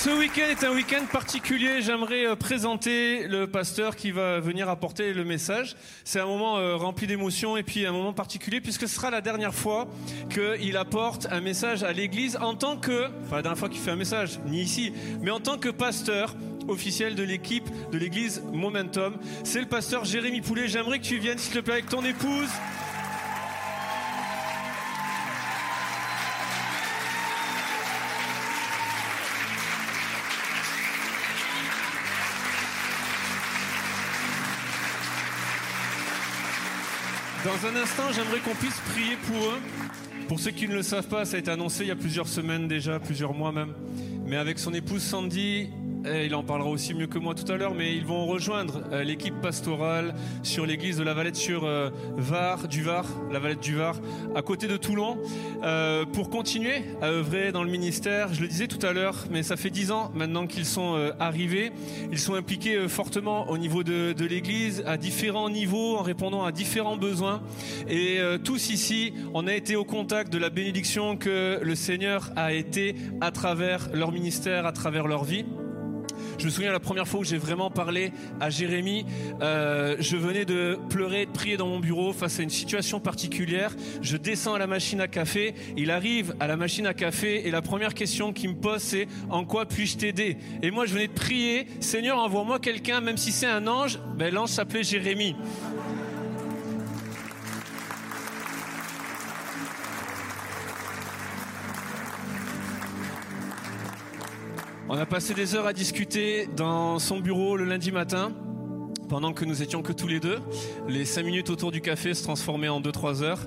Ce week-end est un week-end particulier. J'aimerais euh, présenter le pasteur qui va venir apporter le message. C'est un moment euh, rempli d'émotions et puis un moment particulier puisque ce sera la dernière fois qu'il apporte un message à l'église en tant que, enfin la dernière fois qu'il fait un message, ni ici, mais en tant que pasteur officiel de l'équipe de l'église Momentum. C'est le pasteur Jérémy Poulet. J'aimerais que tu viennes, s'il te plaît, avec ton épouse. Dans un instant, j'aimerais qu'on puisse prier pour eux. Pour ceux qui ne le savent pas, ça a été annoncé il y a plusieurs semaines déjà, plusieurs mois même. Mais avec son épouse Sandy, eh, il en parlera aussi mieux que moi tout à l'heure, mais ils vont rejoindre euh, l'équipe pastorale sur l'église de la Valette sur euh, Var, du Var, la Valette du Var, à côté de Toulon, euh, pour continuer à œuvrer dans le ministère. Je le disais tout à l'heure, mais ça fait dix ans maintenant qu'ils sont arrivés. Ils sont impliqués fortement au niveau de, de l'église, à différents niveaux, en répondant à différents besoins. Et tous ici, on a été au contact de la bénédiction que le Seigneur a été à travers leur ministère, à travers leur vie. Je me souviens la première fois où j'ai vraiment parlé à Jérémy, euh, je venais de pleurer, de prier dans mon bureau face à une situation particulière. Je descends à la machine à café, il arrive à la machine à café et la première question qu'il me pose c'est en quoi puis-je t'aider? Et moi je venais de prier, Seigneur envoie-moi quelqu'un, même si c'est un ange, ben, l'ange s'appelait Jérémy. On a passé des heures à discuter dans son bureau le lundi matin, pendant que nous étions que tous les deux. Les cinq minutes autour du café se transformaient en deux, trois heures.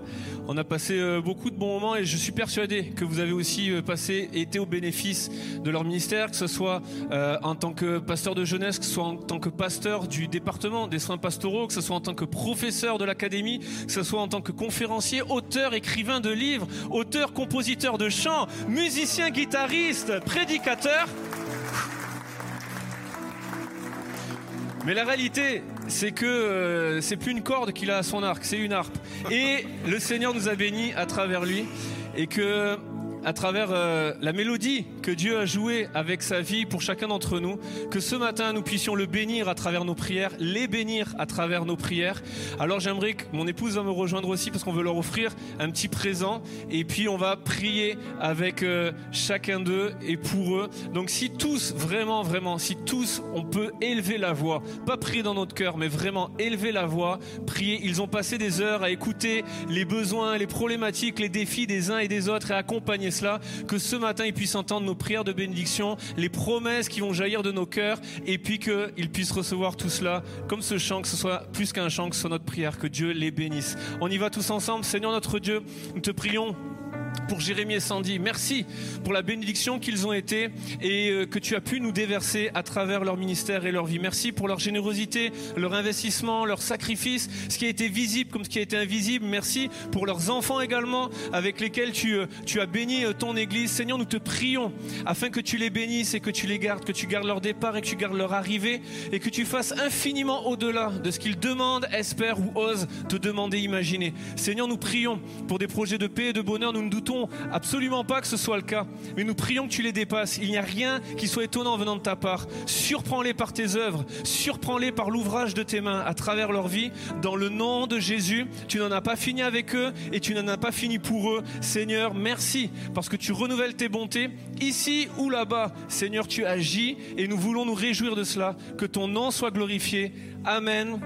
On a passé euh, beaucoup de bons moments et je suis persuadé que vous avez aussi euh, passé, été au bénéfice de leur ministère, que ce soit euh, en tant que pasteur de jeunesse, que ce soit en tant que pasteur du département des soins pastoraux, que ce soit en tant que professeur de l'académie, que ce soit en tant que conférencier, auteur, écrivain de livres, auteur, compositeur de chants, musicien, guitariste, prédicateur. Mais la réalité, c'est que euh, c'est plus une corde qu'il a à son arc, c'est une harpe. Et le Seigneur nous a bénis à travers lui et que à travers euh, la mélodie que Dieu a jouée avec sa vie pour chacun d'entre nous, que ce matin nous puissions le bénir à travers nos prières, les bénir à travers nos prières. Alors j'aimerais que mon épouse va me rejoindre aussi parce qu'on veut leur offrir un petit présent et puis on va prier avec euh, chacun d'eux et pour eux. Donc si tous, vraiment, vraiment, si tous on peut élever la voix, pas prier dans notre cœur, mais vraiment élever la voix, prier. Ils ont passé des heures à écouter les besoins, les problématiques, les défis des uns et des autres et accompagner cela, que ce matin ils puissent entendre nos prières de bénédiction, les promesses qui vont jaillir de nos cœurs, et puis qu'ils puissent recevoir tout cela comme ce chant, que ce soit plus qu'un chant, que ce soit notre prière, que Dieu les bénisse. On y va tous ensemble, Seigneur notre Dieu, nous te prions pour Jérémie et Sandy. Merci pour la bénédiction qu'ils ont été et euh, que tu as pu nous déverser à travers leur ministère et leur vie. Merci pour leur générosité, leur investissement, leur sacrifice, ce qui a été visible comme ce qui a été invisible. Merci pour leurs enfants également avec lesquels tu, euh, tu as béni euh, ton Église. Seigneur, nous te prions afin que tu les bénisses et que tu les gardes, que tu gardes leur départ et que tu gardes leur arrivée et que tu fasses infiniment au-delà de ce qu'ils demandent, espèrent ou osent te demander, imaginer. Seigneur, nous prions pour des projets de paix et de bonheur. Nous ne doutons absolument pas que ce soit le cas, mais nous prions que tu les dépasses. Il n'y a rien qui soit étonnant venant de ta part. Surprends-les par tes œuvres, surprends-les par l'ouvrage de tes mains à travers leur vie. Dans le nom de Jésus, tu n'en as pas fini avec eux et tu n'en as pas fini pour eux. Seigneur, merci parce que tu renouvelles tes bontés ici ou là-bas. Seigneur, tu agis et nous voulons nous réjouir de cela. Que ton nom soit glorifié. Amen.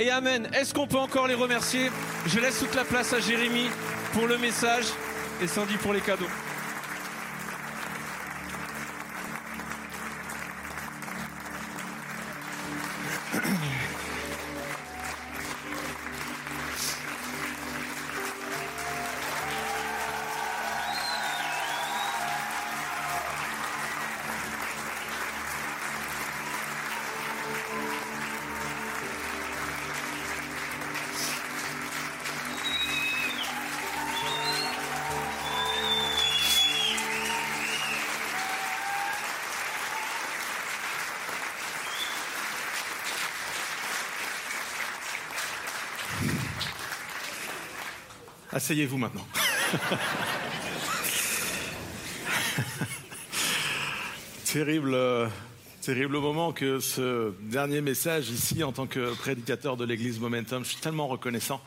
Et Amen. Est-ce qu'on peut encore les remercier? Je laisse toute la place à Jérémie pour le message et Sandy pour les cadeaux. Asseyez-vous maintenant. terrible, euh, terrible moment que ce dernier message ici en tant que prédicateur de l'Église Momentum. Je suis tellement reconnaissant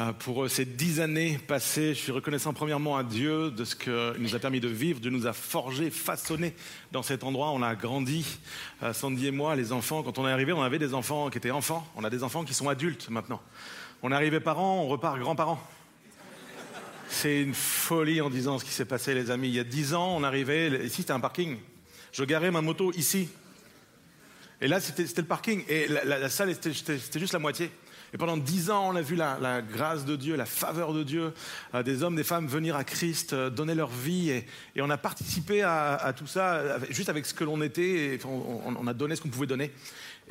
euh, pour ces dix années passées. Je suis reconnaissant premièrement à Dieu de ce qu'il nous a permis de vivre. Dieu nous a forgé, façonné dans cet endroit. On a grandi, euh, Sandy et moi, les enfants. Quand on est arrivé, on avait des enfants qui étaient enfants. On a des enfants qui sont adultes maintenant. On est arrivé parents, on repart grands-parents. C'est une folie en disant ce qui s'est passé, les amis. Il y a dix ans, on arrivait, ici c'était un parking. Je garais ma moto ici. Et là, c'était le parking. Et la, salle, c'était juste la moitié. Et pendant dix ans, on a vu la, grâce de Dieu, la faveur de Dieu, euh, des hommes, des femmes venir à Christ, euh, donner leur vie. Et, on a participé à, tout ça juste avec ce que l'on était. Et on, a donné ce qu'on pouvait donner.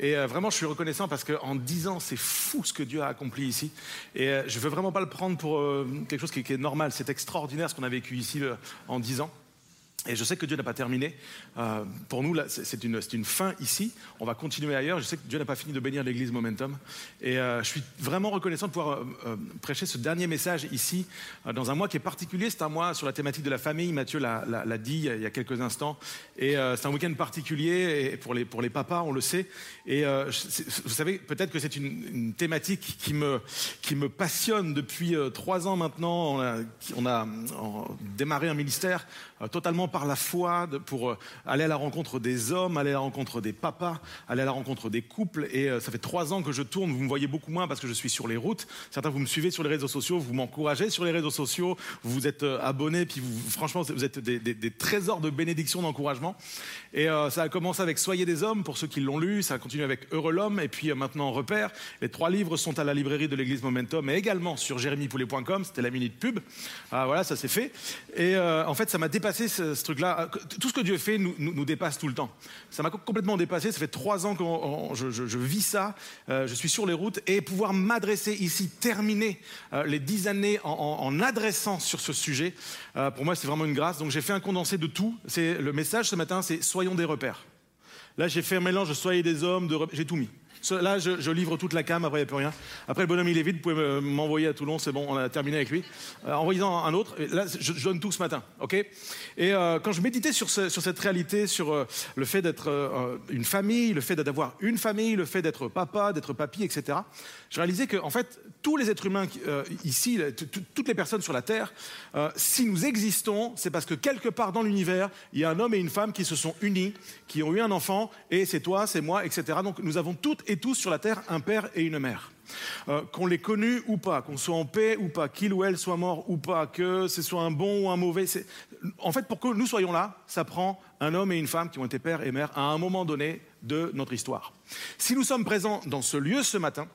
Et euh, vraiment, je suis reconnaissant parce qu'en dix ans, c'est fou ce que Dieu a accompli ici. Et euh, je veux vraiment pas le prendre pour euh, quelque chose qui, qui, est normal. C'est extraordinaire ce qu'on a vécu ici en dix ans. Et je sais que Dieu n'a pas terminé. Euh, pour nous, c'est une, fin ici. On va continuer ailleurs. Je sais que Dieu n'a pas fini de bénir l'Église Momentum. Et euh, je suis vraiment reconnaissant de pouvoir euh, prêcher ce dernier message ici, dans un mois qui est particulier. C'est un mois sur la thématique de la famille. Mathieu l'a dit il y a quelques instants. Et c'est un week-end particulier pour, les, pour papas, on le sait. Et vous savez, peut-être que c'est une, thématique qui me, passionne depuis trois ans maintenant. On a, on a démarré un ministère totalement par la foi pour euh, aller à la rencontre des hommes, aller à la rencontre des papas, aller à la rencontre des couples. Et euh, ça fait trois ans que je tourne. Vous me voyez beaucoup moins parce que je suis sur les routes. Certains, vous me suivez sur les réseaux sociaux, vous m'encouragez sur les réseaux sociaux, vous êtes euh, abonnés, puis vous, franchement, vous êtes des, des, des trésors de bénédiction, d'encouragement. Et euh, ça a commencé avec Soyez des hommes, pour ceux qui l'ont lu. Ça a continué avec Heureux l'homme, et puis euh, maintenant Repère. Les trois livres sont à la librairie de l'Église Momentum, mais également sur jérémypoulet.com. C'était la minute pub. Ah, voilà, ça s'est fait. Et euh, en fait, ça m'a dépassé ce, truc-là. Tout ce que Dieu fait nous, nous, dépasse tout le temps. Ça m'a complètement dépassé. Ça fait trois ans que je, vis ça. Je suis sur les routes et pouvoir m'adresser ici, terminer les dix années en, en, en, adressant sur ce sujet, pour moi, c'est vraiment une grâce. Donc, j'ai fait un condensé de tout. C'est le message ce matin, c'est soyons des repères. Là, j'ai fait un mélange soyez des hommes, de j'ai tout mis. Là, je, livre toute la cam, après, il n'y a plus rien. Après, le bonhomme, il est vide, vous pouvez m'envoyer à Toulon, c'est bon, on a terminé avec lui. Euh, Envoyez-en un autre. Là, je, je, donne tout ce matin, ok? Et euh, quand je méditais sur, ce, sur cette réalité, sur euh, le fait d'être euh, une famille, le fait d'avoir une famille, le fait d'être papa, d'être papy, etc., je réalisais que, en fait, tous les êtres humains ici, toutes les personnes sur la Terre, si nous existons, c'est parce que quelque part dans l'univers, il y a un homme et une femme qui se sont unis, qui ont eu un enfant, et c'est toi, c'est moi, etc. Donc nous avons toutes et tous sur la Terre un père et une mère. Euh, qu'on l'ait connu ou pas, qu'on soit en paix ou pas, qu'il ou elle soit mort ou pas, que ce soit un bon ou un mauvais. En fait, pour que nous soyons là, ça prend un homme et une femme qui ont été père et mère à un moment donné de notre histoire. Si nous sommes présents dans ce lieu ce matin,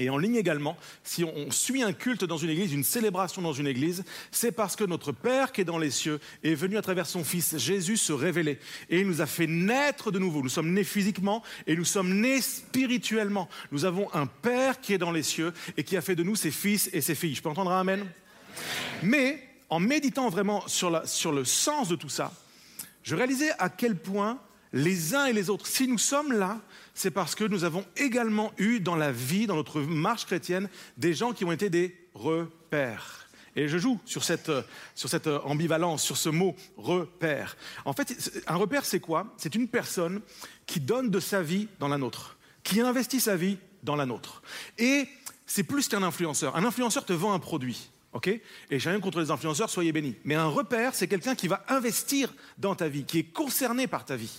et en ligne également, si on suit un culte dans une église, une célébration dans une église, c'est parce que notre Père qui est dans les cieux est venu à travers son Fils Jésus se révéler. Et il nous a fait naître de nouveau. Nous sommes nés physiquement et nous sommes nés spirituellement. Nous avons un Père qui est dans les cieux et qui a fait de nous ses fils et ses filles. Je peux entendre un Amen? Mais en méditant vraiment sur, sur le sens de tout ça, je réalisais à quel point les uns et les autres, si nous sommes là, c'est parce que nous avons également eu dans la vie, dans notre marche chrétienne, des gens qui ont été des repères. Et je joue sur cette, euh, sur cette euh, ambivalence, sur ce mot repère. En fait, un repère, c'est quoi? C'est une personne qui donne de sa vie dans la nôtre, qui investit sa vie dans la nôtre. Et c'est plus qu'un influenceur. Un influenceur te vend un produit. ok? Et j'ai rien contre les influenceurs, soyez bénis. Mais un repère, c'est quelqu'un qui va investir dans ta vie, qui est concerné par ta vie.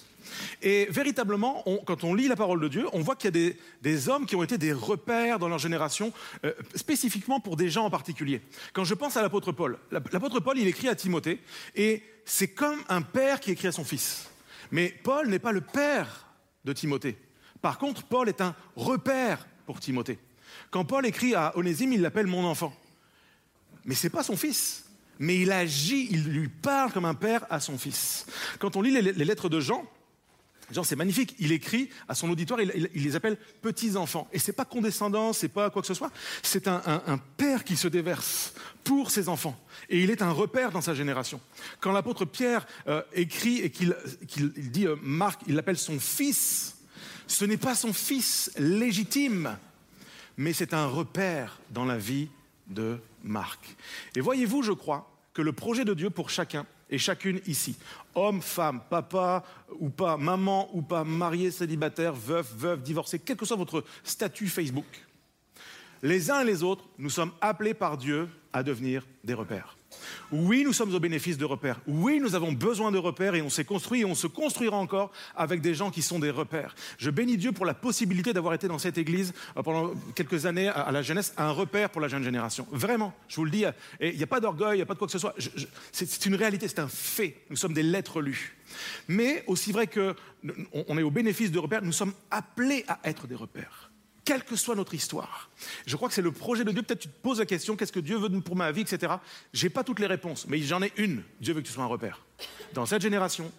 Et véritablement, quand on lit la parole de Dieu, on voit qu'il y a des, hommes qui ont été des repères dans leur génération, euh, spécifiquement pour des gens en particulier. Quand je pense à l'apôtre Paul, l'ap- l'apôtre Paul, il écrit à Timothée, et c'est comme un père qui écrit à son fils. Mais Paul n'est pas le père de Timothée. Par contre, Paul est un repère pour Timothée. Quand Paul écrit à Onésime, il l'appelle mon enfant. Mais c'est pas son fils. Mais il agit, il lui parle comme un père à son fils. Quand on lit les lettres de Jean, Jean, c'est magnifique. Il écrit à son auditoire, il, les appelle petits enfants. Et c'est pas condescendant, c'est pas quoi que ce soit. C'est un, père qui se déverse pour ses enfants. Et il est un repère dans sa génération. Quand l'apôtre Pierre euh, écrit et qu'il qu'il- il dit euh, Marc, il l'appelle son fils. Ce n'est pas son fils légitime, mais c'est un repère dans la vie de Marc. Et voyez-vous, je crois, que le projet de Dieu pour chacun et chacune ici, homme, femme, papa ou pas, maman ou pas, marié, célibataire, veuf, veuve, divorcé, quel que soit votre statut Facebook, les uns et les autres, nous sommes appelés par Dieu à devenir des repères. Oui, nous sommes au bénéfice de repères. Oui, nous avons besoin de repères et on s'est construit et on se construira encore avec des gens qui sont des repères. Je bénis Dieu pour la possibilité d'avoir été dans cette église euh, pendant quelques années à la jeunesse, un repère pour la jeune génération. Vraiment, je vous le dis, euh, il n'y a pas d'orgueil, il n'y a pas de quoi que ce soit. C'est une réalité, c'est un fait. Nous sommes des lettres lues. Mais aussi vrai que on est au bénéfice de repères, nous sommes appelés à être des repères quelle que soit notre histoire. Je crois que c'est le projet de Dieu. Peut-être tu te poses la question, qu'est-ce que Dieu veut pour ma vie, etc. J'ai pas toutes les réponses, mais j'en ai une. Dieu veut que tu sois un repère. Dans cette génération,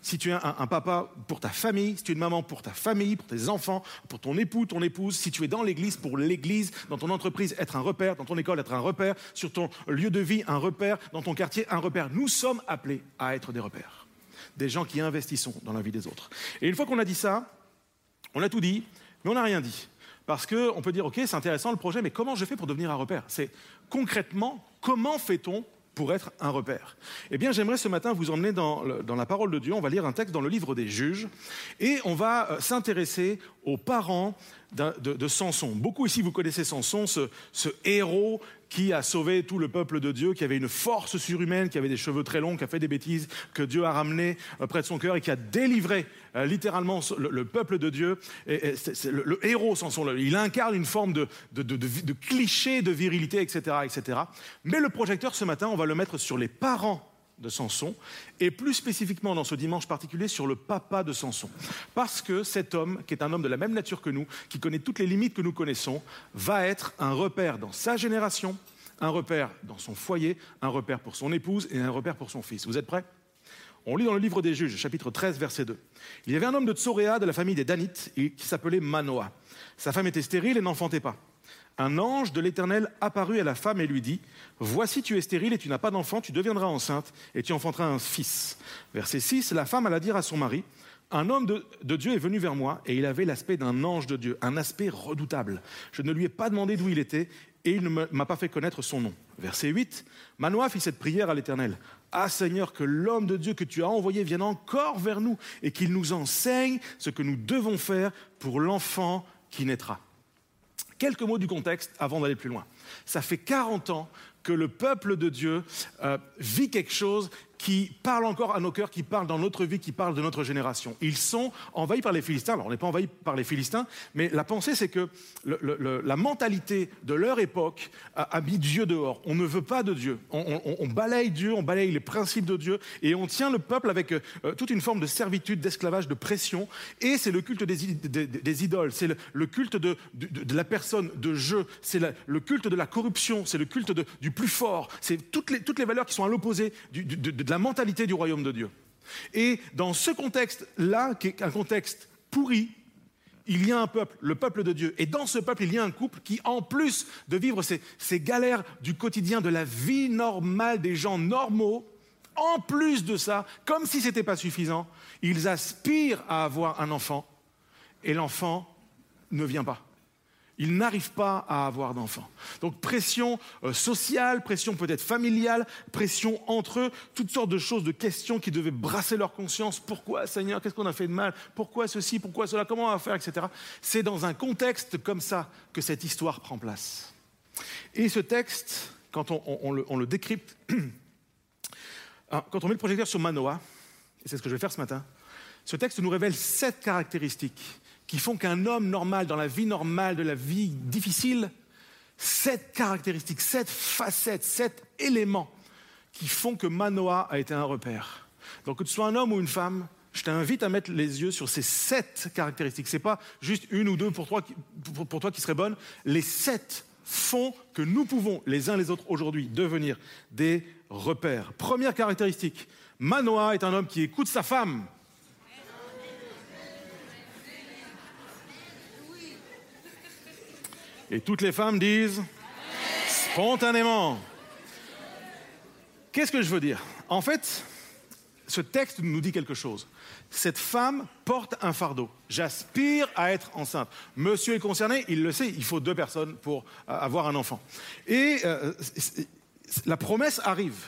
si tu es un, un papa pour ta famille, si tu es une maman pour ta famille, pour tes enfants, pour ton époux, ton épouse, si tu es dans l'église, pour l'église, dans ton entreprise, être un repère, dans ton école, être un repère, sur ton lieu de vie, un repère, dans ton quartier, un repère. Nous sommes appelés à être des repères. Des gens qui investissons dans la vie des autres. Et une fois qu'on a dit ça, on a tout dit, mais on n'a rien dit. Parce qu'on peut dire, OK, c'est intéressant le projet, mais comment je fais pour devenir un repère? C'est concrètement, comment fait-on pour être un repère? Eh bien, j'aimerais ce matin vous emmener dans, dans la parole de Dieu. On va lire un texte dans le livre des juges et on va euh, s'intéresser aux parents de, de Samson. Beaucoup ici, vous connaissez Samson, ce, héros qui a sauvé tout le peuple de Dieu, qui avait une force surhumaine, qui avait des cheveux très longs, qui a fait des bêtises, que Dieu a ramené euh, près de son cœur et qui a délivré euh, littéralement le, le peuple de Dieu. Et, le, héros Samson, il incarne une forme de- de cliché de virilité, etc., etc. Mais le projecteur ce matin, on va le mettre sur les parents de Samson, et plus spécifiquement dans ce dimanche particulier sur le papa de Samson. Parce que cet homme, qui est un homme de la même nature que nous, qui connaît toutes les limites que nous connaissons, va être un repère dans sa génération, un repère dans son foyer, un repère pour son épouse et un repère pour son fils. Vous êtes prêts? On lit dans le livre des Juges, chapitre 13, verset 2. Il y avait un homme de Tsoréa, de la famille des Danites, qui s'appelait Manoah. Sa femme était stérile et n'enfantait pas. Un ange de l'Éternel apparut à la femme et lui dit Voici, tu es stérile et tu n'as pas d'enfant, tu deviendras enceinte et tu enfanteras un fils. Verset 6 La femme alla dire à son mari Un homme de, Dieu est venu vers moi et il avait l'aspect d'un ange de Dieu, un aspect redoutable. Je ne lui ai pas demandé d'où il était et il ne m'a pas fait connaître son nom. Verset 8 Manoah fit cette prière à l'Éternel Ah Seigneur, que l'homme de Dieu que tu as envoyé vienne encore vers nous et qu'il nous enseigne ce que nous devons faire pour l'enfant qui naîtra. Quelques mots du contexte avant d'aller plus loin. Ça fait 40 ans que le peuple de Dieu euh, vit quelque chose qui parle encore à nos cœurs, qui parle dans notre vie, qui parle de notre génération. Ils sont envahis par les Philistins. Alors, on n'est pas envahis par les Philistins, mais la pensée, c'est que la mentalité de leur époque a, mis Dieu dehors. On ne veut pas de Dieu. On, balaye Dieu, on balaye les principes de Dieu, et on tient le peuple avec euh, toute une forme de servitude, d'esclavage, de pression. Et c'est le culte des, idoles, c'est le, culte de, la personne, de jeu, c'est le culte de la corruption, c'est le culte du plus fort. C'est toutes les, toutes les valeurs qui sont à l'opposé du- du- de, de la mentalité du royaume de Dieu. Et dans ce contexte-là, qui est un contexte pourri, il y a un peuple, le peuple de Dieu. Et dans ce peuple, il y a un couple qui, en plus de vivre ces, galères du quotidien, de la vie normale des gens normaux, en plus de ça, comme si ce n'était pas suffisant, ils aspirent à avoir un enfant. Et l'enfant ne vient pas. Ils n'arrivent pas à avoir d'enfants. Donc pression euh, sociale, pression peut-être familiale, pression entre eux, toutes sortes de choses, de questions qui devaient brasser leur conscience. Pourquoi Seigneur Qu'est-ce qu'on a fait de mal? Pourquoi ceci? Pourquoi cela? Comment on va faire Etc. C'est dans un contexte comme ça que cette histoire prend place. Et ce texte, quand on, le, on le décrypte, hein, quand on met le projecteur sur Manoah, et c'est ce que je vais faire ce matin, ce texte nous révèle sept caractéristiques qui font qu'un homme normal, dans la vie normale, de la vie difficile, sept caractéristiques, sept facettes, sept éléments qui font que Manoah a été un repère. Donc que tu sois un homme ou une femme, je t'invite à mettre les yeux sur ces sept caractéristiques. C'est pas juste une ou deux pour toi, pour toi qui seraient bonnes. Les sept font que nous pouvons, les uns les autres aujourd'hui, devenir des repères. Première caractéristique, Manoah est un homme qui écoute sa femme. Et toutes les femmes disent spontanément. Qu'est-ce que je veux dire? En fait, ce texte nous dit quelque chose. Cette femme porte un fardeau. J'aspire à être enceinte. Monsieur est concerné, il le sait, il faut deux personnes pour euh, avoir un enfant. Et euh, la promesse arrive.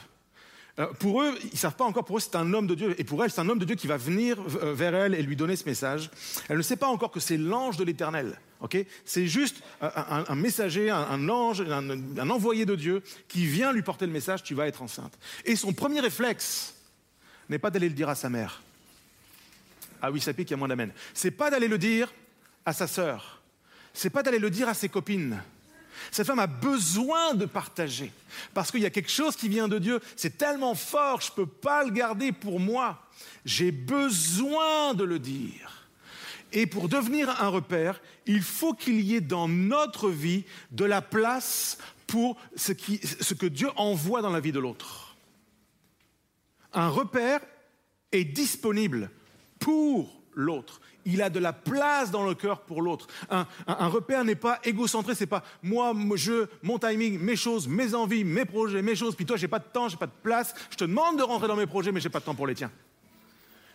Euh, pour eux, ils ne savent pas encore, pour eux, c'est un homme de Dieu. Et pour elle, c'est un homme de Dieu qui va venir euh, vers elle et lui donner ce message. Elle ne sait pas encore que c'est l'ange de l'éternel. c'est juste un, un- messager, un, un ange, un, un envoyé de Dieu qui vient lui porter le message tu vas être enceinte. Et son premier réflexe n'est pas d'aller le dire à sa mère. Ah oui, ça pique, il y a moins d'amen. C'est pas d'aller le dire à sa sœur. C'est pas d'aller le dire à ses copines. Cette femme a besoin de partager parce qu'il y a quelque chose qui vient de Dieu. C'est tellement fort, je ne peux pas le garder pour moi. J'ai besoin de le dire. Et pour devenir un repère, il faut qu'il y ait dans notre vie de la place pour ce, ce que Dieu envoie dans la vie de l'autre. Un repère est disponible pour l'autre. Il a de la place dans le cœur pour l'autre. Un, repère n'est pas égocentré, c'est pas moi, je, mon timing, mes choses, mes envies, mes projets, mes choses. Puis toi, j'ai pas de temps, j'ai pas de place. Je te demande de rentrer dans mes projets, mais j'ai pas de temps pour les tiens.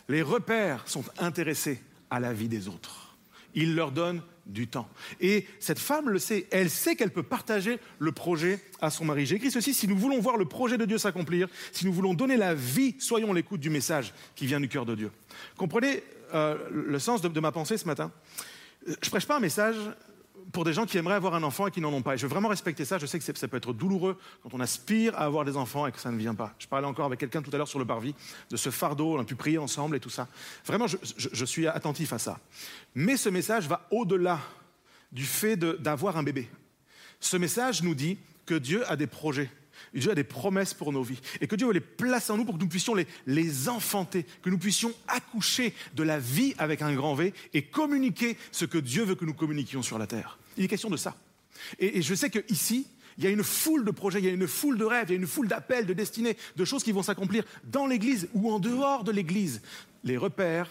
Les repères sont intéressés à la vie des autres. Ils leur donnent du temps. Et cette femme le sait, elle sait qu'elle peut partager le projet à son mari. J'ai écrit ceci, si nous voulons voir le projet de Dieu s'accomplir, si nous voulons donner la vie, soyons l'écoute du message qui vient du cœur de Dieu. Comprenez euh, le sens de, ma pensée ce matin Je prêche pas un message pour des gens qui aimeraient avoir un enfant et qui n'en ont pas. Et je veux vraiment respecter ça. Je sais que ça peut être douloureux quand on aspire à avoir des enfants et que ça ne vient pas. Je parlais encore avec quelqu'un tout à l'heure sur le parvis de ce fardeau. On a pu prier ensemble et tout ça. Vraiment, je, suis attentif à ça. Mais ce message va au-delà du fait d'avoir un bébé. Ce message nous dit que Dieu a des projets. Dieu a des promesses pour nos vies et que Dieu veut les placer en nous pour que nous puissions les, les enfanter, que nous puissions accoucher de la vie avec un grand V et communiquer ce que Dieu veut que nous communiquions sur la terre. Il est question de ça. Et, et je sais qu'ici, il y a une foule de projets, il y a une foule de rêves, il y a une foule d'appels, de destinées, de choses qui vont s'accomplir dans l'Église ou en dehors de l'Église. Les repères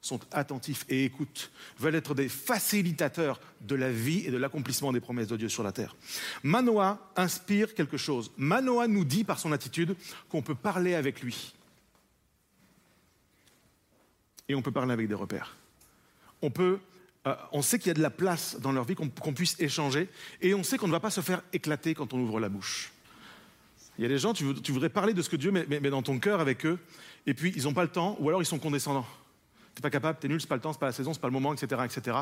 sont attentifs et écoutent, veulent être des facilitateurs de la vie et de l'accomplissement des promesses de Dieu sur la terre. Manoah inspire quelque chose. Manoah nous dit par son attitude qu'on peut parler avec lui. Et on peut parler avec des repères. On peut, euh, on sait qu'il y a de la place dans leur vie, qu'on puisse échanger, et on sait qu'on ne va pas se faire éclater quand on ouvre la bouche. Il y a des gens, tu, vou- tu voudrais parler de ce que Dieu met- met dans ton cœur avec eux, et puis ils n'ont pas le temps, ou alors ils sont condescendants. T'es pas capable, t'es nul, c'est pas le temps, c'est pas la saison, c'est pas le moment, etc., etc.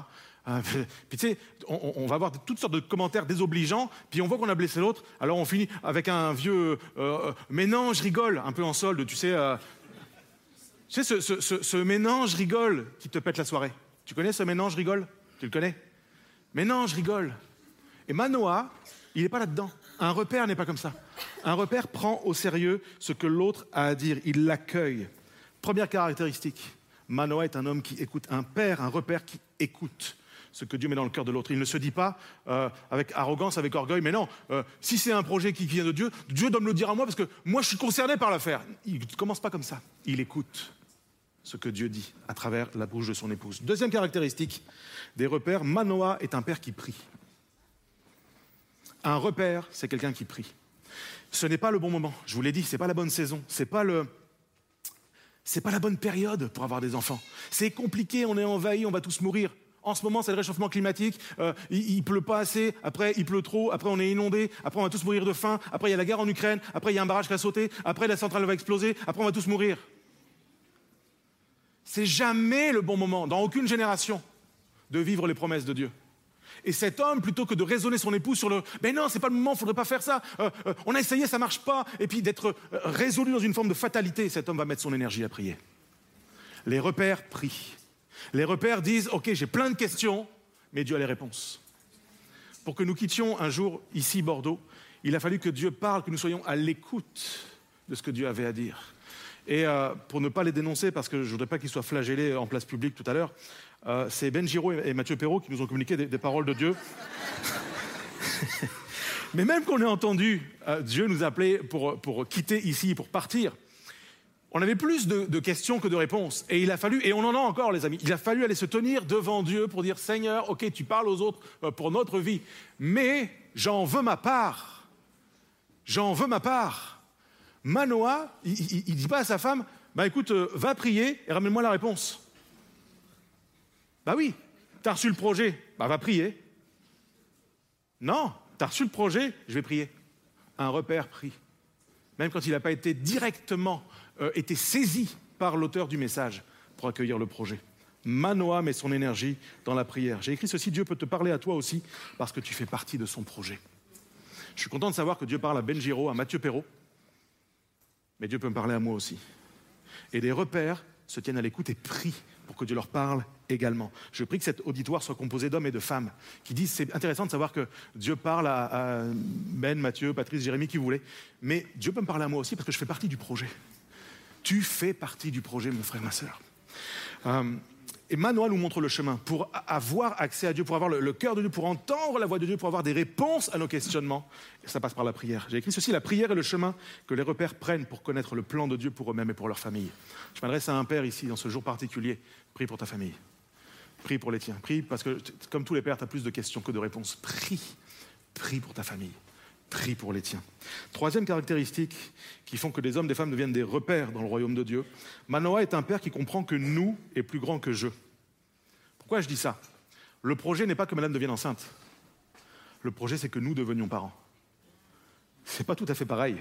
Euh, puis tu sais, on, va avoir toutes sortes de commentaires désobligeants, puis on voit qu'on a blessé l'autre, alors on finit avec un vieux, euh, mais non, je rigole, un peu en solde, tu sais. euh, tu sais, ce, ce- mélange rigole qui te pète la soirée. Tu connais ce mélange rigole? Tu le connais? Mélange rigole. Et Manoah, il n'est pas là-dedans. Un repère n'est pas comme ça. Un repère prend au sérieux ce que l'autre a à dire. Il l'accueille. Première caractéristique. Manoah est un homme qui écoute. Un père, un repère qui écoute ce que Dieu met dans le cœur de l'autre. Il ne se dit pas euh, avec arrogance, avec orgueil, mais non, euh, si c'est un projet qui vient de Dieu, Dieu doit me le dire à moi parce que moi je suis concerné par l'affaire. Il ne commence pas comme ça. Il écoute ce que Dieu dit à travers la bouche de son épouse. Deuxième caractéristique des repères, Manoah est un père qui prie. Un repère, c'est quelqu'un qui prie. Ce n'est pas le bon moment. Je vous l'ai dit, c'est pas la bonne saison. C'est pas le, c'est pas la bonne période pour avoir des enfants. C'est compliqué, on est envahi, on va tous mourir. En ce moment, c'est le réchauffement climatique. Euh, il, il pleut pas assez. Après, il pleut trop. Après, on est inondé. Après, on va tous mourir de faim. Après, il y a la guerre en Ukraine. Après, il y a un barrage qui a sauté. Après, la centrale va exploser. Après, on va tous mourir. C'est jamais le bon moment, dans aucune génération, de vivre les promesses de Dieu. Et cet homme, plutôt que de raisonner son épouse sur le Mais non, c'est pas le moment, faudrait pas faire ça, euh, euh, on a essayé, ça marche pas, et puis d'être euh, résolu dans une forme de fatalité, cet homme va mettre son énergie à prier. Les repères prient. Les repères disent Ok, j'ai plein de questions, mais Dieu a les réponses. Pour que nous quittions un jour ici Bordeaux, il a fallu que Dieu parle, que nous soyons à l'écoute de ce que Dieu avait à dire. Et euh, pour ne pas les dénoncer, parce que je ne voudrais pas qu'ils soient flagellés en place publique tout à l'heure, euh, c'est Ben Giraud et Mathieu Perrault qui nous ont communiqué des, paroles de Dieu. Mais même qu'on ait entendu euh, Dieu nous appeler pour, pour quitter ici, pour partir, on avait plus de, questions que de réponses. Et il a fallu, et on en a encore les amis, il a fallu aller se tenir devant Dieu pour dire Seigneur, ok, tu parles aux autres pour notre vie, mais j'en veux ma part. J'en veux ma part. Manoah, il ne dit pas à sa femme, bah écoute, euh, va prier et ramène-moi la réponse. Bah oui, t'as reçu le projet, bah va prier. Non, t'as reçu le projet, je vais prier. Un repère pris. Même quand il n'a pas été directement euh, été saisi par l'auteur du message pour accueillir le projet. Manoah met son énergie dans la prière. J'ai écrit ceci, Dieu peut te parler à toi aussi parce que tu fais partie de son projet. Je suis content de savoir que Dieu parle à Ben Giraud, à Mathieu Perrault, mais Dieu peut me parler à moi aussi. Et des repères se tiennent à l'écoute et prient pour que Dieu leur parle également. Je prie que cet auditoire soit composé d'hommes et de femmes qui disent c'est intéressant de savoir que Dieu parle à, Ben, Mathieu, Patrice, Jérémie, qui voulait, mais Dieu peut me parler à moi aussi parce que je fais partie du projet. Tu fais partie du projet, mon frère, ma soeur. Euh, et Manoah nous montre le chemin pour avoir accès à Dieu, pour avoir le, cœur de Dieu, pour entendre la voix de Dieu, pour avoir des réponses à nos questionnements. Ça passe par la prière. J'ai écrit ceci, la prière est le chemin que les repères prennent pour connaître le plan de Dieu pour eux-mêmes et pour leur famille. Je m'adresse à un père ici, dans ce jour particulier. Prie pour ta famille. Prie pour les tiens. Prie parce que, comme tous les pères, tu as plus de questions que de réponses. Prie. Prie pour ta famille. Prie pour les tiens. Troisième caractéristique qui font que des hommes et des femmes deviennent des repères dans le royaume de Dieu. Manoah est un père qui comprend que nous est plus grand que je. Pourquoi je dis ça? Le projet n'est pas que madame devienne enceinte. Le projet, c'est que nous devenions parents. C'est pas tout à fait pareil.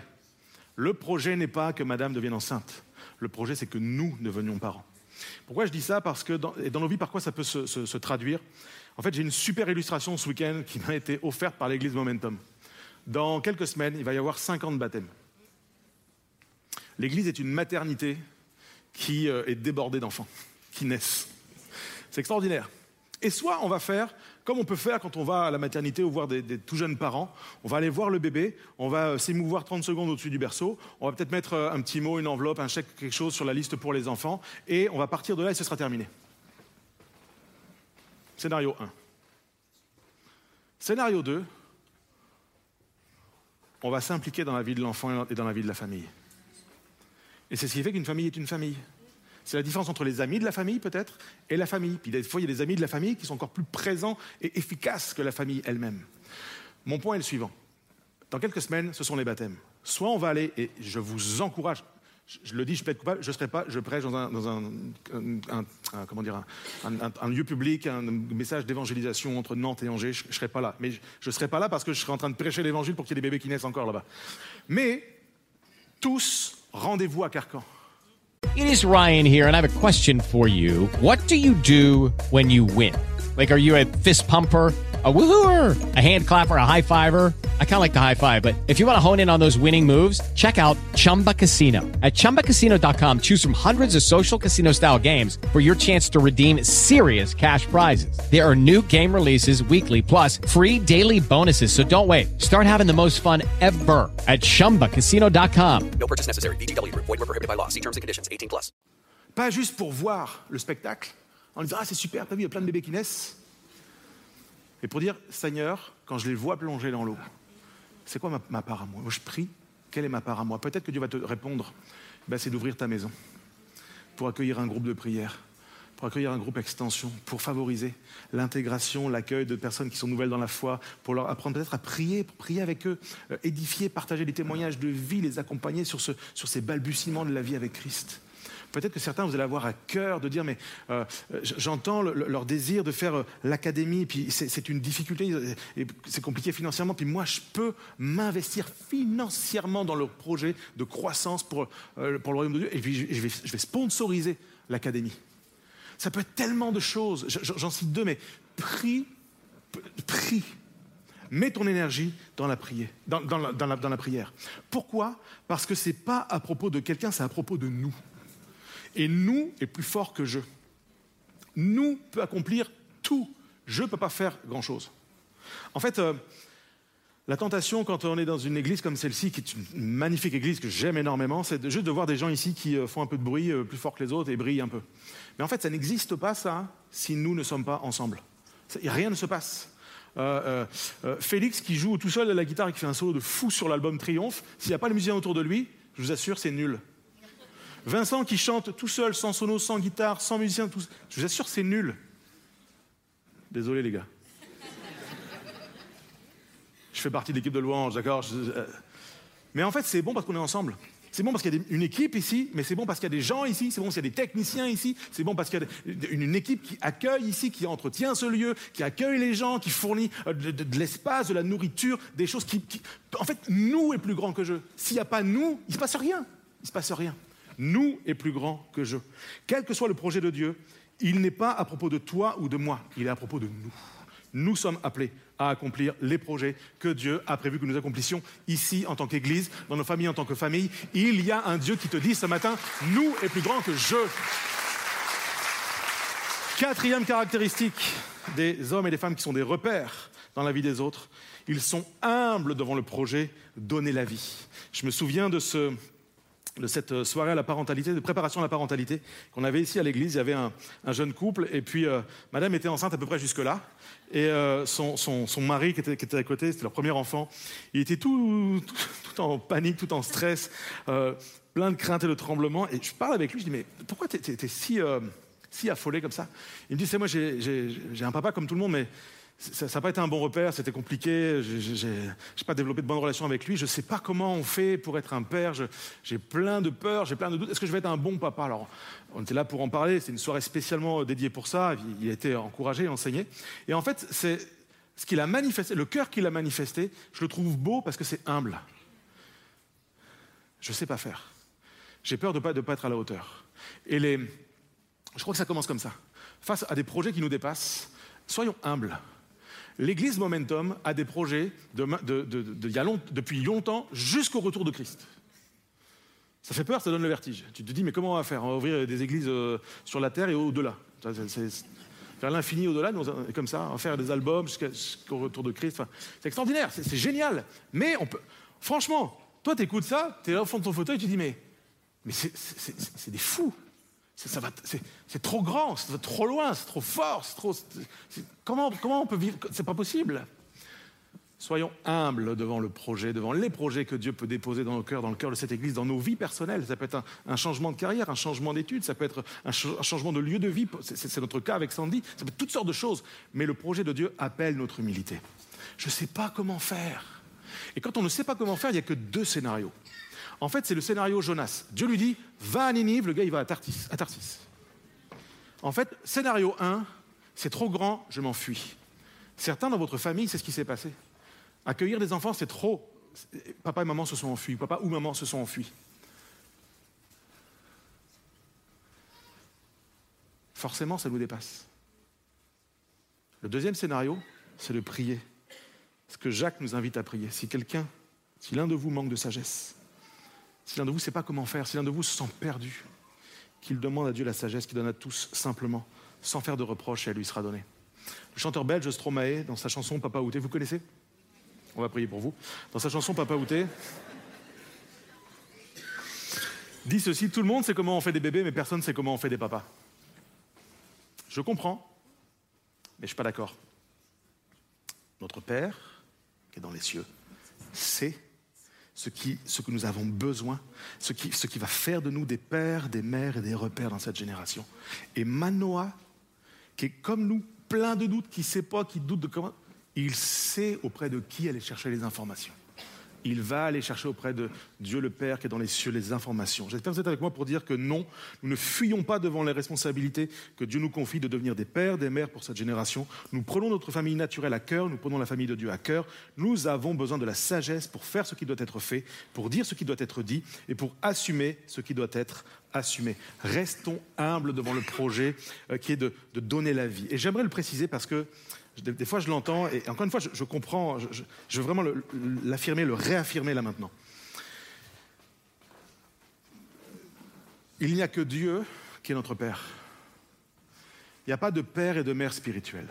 Le projet n'est pas que madame devienne enceinte. Le projet, c'est que nous devenions parents. Pourquoi je dis ça? Parce que dans, et dans nos vies, par quoi ça peut se, traduire? En fait, j'ai une super illustration ce week-end qui m'a été offerte par l'église Momentum. Dans quelques semaines, il va y avoir 50 baptêmes. L'Église est une maternité qui euh, est débordée d'enfants qui naissent. C'est extraordinaire. Et soit on va faire comme on peut faire quand on va à la maternité ou voir des, tout jeunes parents. On va aller voir le bébé, on va euh, s'émouvoir 30 secondes au-dessus du berceau, on va peut-être mettre euh, un petit mot, une enveloppe, un chèque, quelque chose sur la liste pour les enfants, et on va partir de là et ce sera terminé. Scénario 1. Scénario 2, on va s'impliquer dans la vie de l'enfant et dans la vie de la famille. Et c'est ce qui fait qu'une famille est une famille. C'est la différence entre les amis de la famille, peut-être, et la famille. Puis des fois, il y a des amis de la famille qui sont encore plus présents et efficaces que la famille elle-même. Mon point est le suivant. Dans quelques semaines, ce sont les baptêmes. Soit on va aller, et je vous encourage, je le dis, je je serai pas, je prêche dans un, un, un, un lieu public, un message d'évangélisation entre Nantes et Angers, je ne serai pas là. Mais je ne serai pas là parce que je serai en train de prêcher l'évangile pour qu'il y ait des bébés qui naissent encore là-bas. Mais tous, rendez-vous à Carcan. It is Ryan here, and I have a question for you. What do you do when you win? Like, are you a fist pumper? a woohooer, a hand clapper, a high fiver? I kind of like the high five, but if you want to hone in on those winning moves, check out Chumba Casino. At ChumbaCasino.com, choose from hundreds of social casino style games for your chance to redeem serious cash prizes. There are new game releases weekly, plus free daily bonuses. So don't wait. Start having the most fun ever at ChumbaCasino.com. No purchase necessary. VGW. Void were prohibited by law. See terms and conditions. 18 plus. Pas juste pour voir le spectacle, en disant Ah, c'est super, t'as vu, il y a plein de bébés qui naissent. Et pour dire, Seigneur, quand je les vois plonger dans l'eau, c'est quoi ma, part à moi? Moi, je prie, quelle est ma part à moi? Peut-être que Dieu va te répondre, ben, c'est d'ouvrir ta maison pour accueillir un groupe de prière, pour accueillir un groupe extension, pour favoriser l'intégration, l'accueil de personnes qui sont nouvelles dans la foi, pour leur apprendre peut-être à prier, pour prier avec eux, euh, édifier, partager des témoignages de vie, les accompagner sur, ce, sur ces balbutiements de la vie avec Christ. Peut-être que certains, vous allez avoir à cœur de dire, mais euh, j'entends le- le- leur désir de faire euh, l'académie, puis c'est une difficulté, c'est compliqué financièrement, puis moi, je peux m'investir financièrement dans leur projet de croissance pour, euh, le royaume de Dieu, et puis je vais, sponsoriser l'académie. Ça peut être tellement de choses, j'en cite deux, mais prie, prie. Mets ton énergie dans la, prière, dans la prière. Pourquoi? Parce que ce n'est pas à propos de quelqu'un, c'est à propos de nous. Et nous est plus fort que je. Nous peut accomplir tout. Je ne peux pas faire grand-chose. En fait, euh, la tentation quand on est dans une église comme celle-ci, qui est une magnifique église que j'aime énormément, c'est juste de voir des gens ici qui euh, font un peu de bruit euh, plus fort que les autres et brillent un peu. Mais en fait, ça n'existe pas ça si nous ne sommes pas ensemble. Rien ne se passe. Félix qui joue tout seul à la guitare et qui fait un solo de fou sur l'album Triomphe, s'il n'y a pas les musiciens autour de lui, je vous assure, c'est nul. Vincent qui chante tout seul, sans sono, sans guitare, sans musicien, tout... je vous assure, c'est nul. Désolé les gars. Je fais partie de l'équipe de louange, d'accord euh, Mais en fait, c'est bon parce qu'on est ensemble. C'est bon parce qu'il y a une équipe ici, mais c'est bon parce qu'il y a des gens ici, c'est bon parce qu'il y a des techniciens ici, c'est bon parce qu'il y a une, équipe qui accueille ici, qui entretient ce lieu, qui accueille les gens, qui fournit euh, de l'espace, de la nourriture, des choses qui, qui- En fait, nous est plus grand que je. S'il n'y a pas nous, il ne se passe rien. Il ne se passe rien. Nous est plus grand que je. Quel que soit le projet de Dieu, il n'est pas à propos de toi ou de moi, il est à propos de nous. Nous sommes appelés à accomplir les projets que Dieu a prévu que nous accomplissions ici en tant qu'Église, dans nos familles en tant que famille. Il y a un Dieu qui te dit ce matin, nous est plus grand que je. Quatrième caractéristique des hommes et des femmes qui sont des repères dans la vie des autres, ils sont humbles devant le projet donner la vie. Je me souviens de ce, cette soirée à la parentalité, de préparation à la parentalité qu'on avait ici à l'église. Il y avait un, un jeune couple et puis euh, madame était enceinte à peu près jusque-là. Et euh, son, son- son mari qui était, qui était à côté, c'était leur premier enfant, il était tout, tout, en panique, tout en stress, euh, plein de crainte et de tremblements. Et je parle avec lui, je dis mais pourquoi t'es es, si, euh, si affolé comme ça? Il me dit c'est moi j'ai j'ai un papa comme tout le monde, mais ça n'a pas été un bon repère, c'était compliqué, je n'ai pas développé de bonnes relations avec lui, je ne sais pas comment on fait pour être un père, j'ai plein de peurs, j'ai plein de doutes, est-ce que je vais être un bon papa? Alors, on était là pour en parler, c'est une soirée spécialement dédiée pour ça, il a été encouragé, enseigné. Et en fait, c'est ce qu'il a manifesté, le cœur qu'il a manifesté, je le trouve beau parce que c'est humble. Je ne sais pas faire. J'ai peur de ne pas, pas être à la hauteur. Et les, je crois que ça commence comme ça. Face à des projets qui nous dépassent, soyons humbles. L'Église Momentum a des projets depuis longtemps jusqu'au retour de Christ. Ça fait peur, ça donne le vertige. Tu te dis, mais comment on va faire? On va ouvrir des églises euh, sur la terre et au-delà. Vers l'infini au-delà, comme ça, on va faire des albums jusqu'au retour de Christ. C'est extraordinaire, c'est génial. Mais on peut, franchement, toi, tu écoutes ça, tu es là au fond de ton fauteuil, tu te dis, mais, mais c'est des fous. C'est- trop grand, c'est trop loin, c'est trop fort, c'est trop. comment, on peut vivre C'est pas possible. Soyons humbles devant le projet, devant les projets que Dieu peut déposer dans nos cœurs, dans le cœur de cette Église, dans nos vies personnelles. Ça peut être un, changement de carrière, un changement d'études, ça peut être un, un changement de lieu de vie. C'est notre cas avec Sandy. Ça peut être toutes sortes de choses. Mais le projet de Dieu appelle notre humilité. Je ne sais pas comment faire. Et quand on ne sait pas comment faire, il n'y a que deux scénarios. En fait, c'est le scénario Jonas. Dieu lui dit Va à Ninive, le gars il va à Tarsis. En fait, scénario 1, c'est trop grand, je m'enfuis. Certains dans votre famille, c'est ce qui s'est passé. Accueillir des enfants, c'est trop. Papa et maman se sont enfuis, papa ou maman se sont enfuis. Forcément, ça nous dépasse. Le deuxième scénario, c'est de prier. Ce que Jacques nous invite à prier. Si quelqu'un, si l'un de vous manque de sagesse, si l'un de vous ne sait pas comment faire, si l'un de vous se sent perdu, qu'il demande à Dieu la sagesse qu'il donne à tous simplement, sans faire de reproches, et elle lui sera donnée. Le chanteur belge Stromae, dans sa chanson Papa Outé, vous connaissez? On va prier pour vous. Dans sa chanson Papa Outé, dit ceci Tout le monde sait comment on fait des bébés, mais personne ne sait comment on fait des papas. Je comprends, mais je ne suis pas d'accord. Notre Père, qui est dans les cieux, sait ce, que nous avons besoin, ce qui, ce qui va faire de nous des pères, des mères et des repères dans cette génération. Et Manoah, qui est comme nous, plein de doutes, qui ne sait pas, qui doute de comment, il sait auprès de qui aller chercher les informations. Il va aller chercher auprès de Dieu le Père qui est dans les cieux les informations. J'espère que vous êtes avec moi pour dire que non, nous ne fuyons pas devant les responsabilités que Dieu nous confie de devenir des pères, des mères pour cette génération. Nous prenons notre famille naturelle à cœur, nous prenons la famille de Dieu à cœur. Nous avons besoin de la sagesse pour faire ce qui doit être fait, pour dire ce qui doit être dit et pour assumer ce qui doit être assumé. Restons humbles devant le projet euh, qui est de, de donner la vie. Et j'aimerais le préciser parce que des, fois je l'entends et encore une fois je, comprends, je, veux vraiment l'affirmer, le réaffirmer là maintenant. Il n'y a que Dieu qui est notre Père. Il n'y a pas de père et de mère spirituels.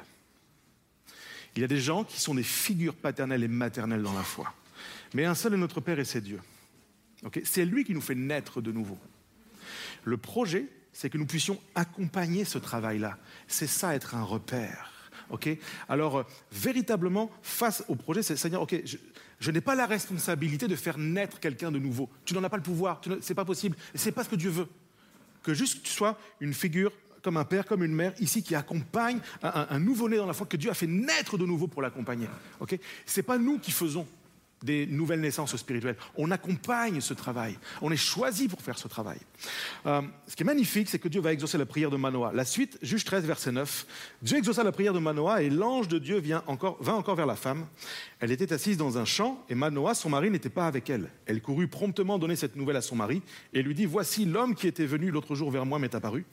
Il y a des gens qui sont des figures paternelles et maternelles dans la foi. Mais un seul est notre Père et c'est Dieu. C'est lui qui nous fait naître de nouveau. Le projet, c'est que nous puissions accompagner ce travail-là. C'est ça être un repère. Ok Alors, euh, véritablement, face au projet, c'est Seigneur, ok, je, n'ai pas la responsabilité de faire naître quelqu'un de nouveau. Tu n'en as pas le pouvoir. C'est pas possible. C'est pas ce que Dieu veut. Que juste tu sois une figure comme un père, comme une mère, ici, qui accompagne un, un- un nouveau-né dans la foi, que Dieu a fait naître de nouveau pour l'accompagner. Ok C'est pas nous qui faisons des nouvelles naissances spirituelles. On accompagne ce travail. On est choisi pour faire ce travail. Euh, ce qui est magnifique, c'est que Dieu va exaucer la prière de Manoah. La suite, Juge 13, verset 9. Dieu exauça la prière de Manoah et l'ange de Dieu vient encore, vint encore vers la femme. Elle était assise dans un champ et Manoah, son mari, n'était pas avec elle. Elle courut promptement donner cette nouvelle à son mari et lui dit Voici l'homme qui était venu l'autre jour vers moi m'est apparu.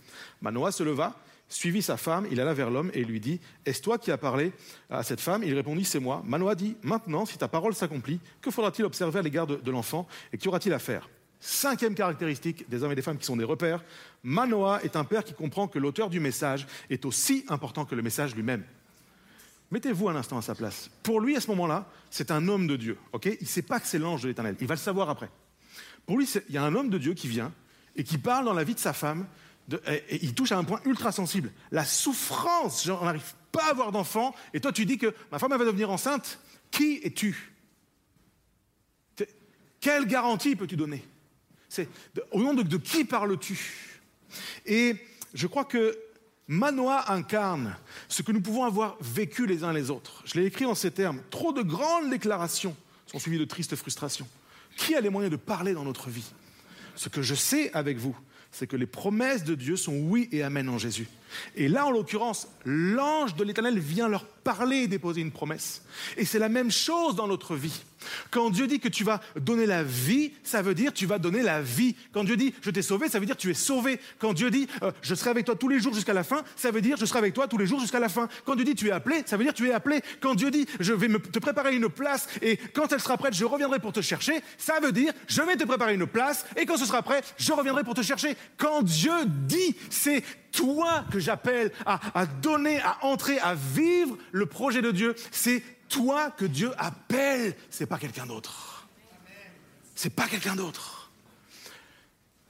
Manoah se leva suivit sa femme, il alla vers l'homme et lui dit Est-ce toi qui as parlé à cette femme? Il répondit C'est moi. Manoah dit Maintenant, si ta parole s'accomplit, que faudra-t-il observer à l'égard de, l'enfant et qu'y aura-t-il à faire? Cinquième caractéristique des hommes et des femmes qui sont des repères Manoah est un père qui comprend que l'auteur du message est aussi important que le message lui-même. Mettez-vous un instant à sa place. Pour lui, à ce moment-là, c'est un homme de Dieu. ok? Il ne sait pas que c'est l'ange de l'éternel. Il va le savoir après. Pour lui, il y a un homme de Dieu qui vient et qui parle dans la vie de sa femme. Et, il touche à un point ultra sensible. La souffrance, genre, on n'arrive pas à avoir d'enfant. Et toi, tu dis que ma femme va devenir enceinte. Qui es-tu? Quelle garantie peux-tu donner? Au nom de, de qui parles-tu? Et je crois que Manoah incarne ce que nous pouvons avoir vécu les uns les autres. Je l'ai écrit en ces termes. Trop de grandes déclarations sont suivies de tristes frustrations. Qui a les moyens de parler dans notre vie? Ce que je sais avec vous, c'est que les promesses de Dieu sont oui et amen en Jésus. Et là, en l'occurrence, l'ange de l'Éternel vient leur parler et déposer une promesse. Et c'est la même chose dans notre vie. Quand Dieu dit que tu vas donner la vie, ça veut dire tu vas donner la vie. Quand Dieu dit je t'ai sauvé, ça veut dire tu es sauvé. Quand Dieu dit euh, je serai avec toi tous les jours jusqu'à la fin, ça veut dire je serai avec toi tous les jours jusqu'à la fin. Quand Dieu dit tu es appelé, ça veut dire tu es appelé. Quand Dieu dit je vais me, te préparer une place et quand elle sera prête, je reviendrai pour te chercher, ça veut dire je vais te préparer une place et quand ce sera prêt, je reviendrai pour te chercher. Quand Dieu dit c'est toi que j'appelle à, donner, à entrer, à vivre le projet de Dieu, c'est toi que Dieu appelle, c'est pas quelqu'un d'autre. C'est pas quelqu'un d'autre.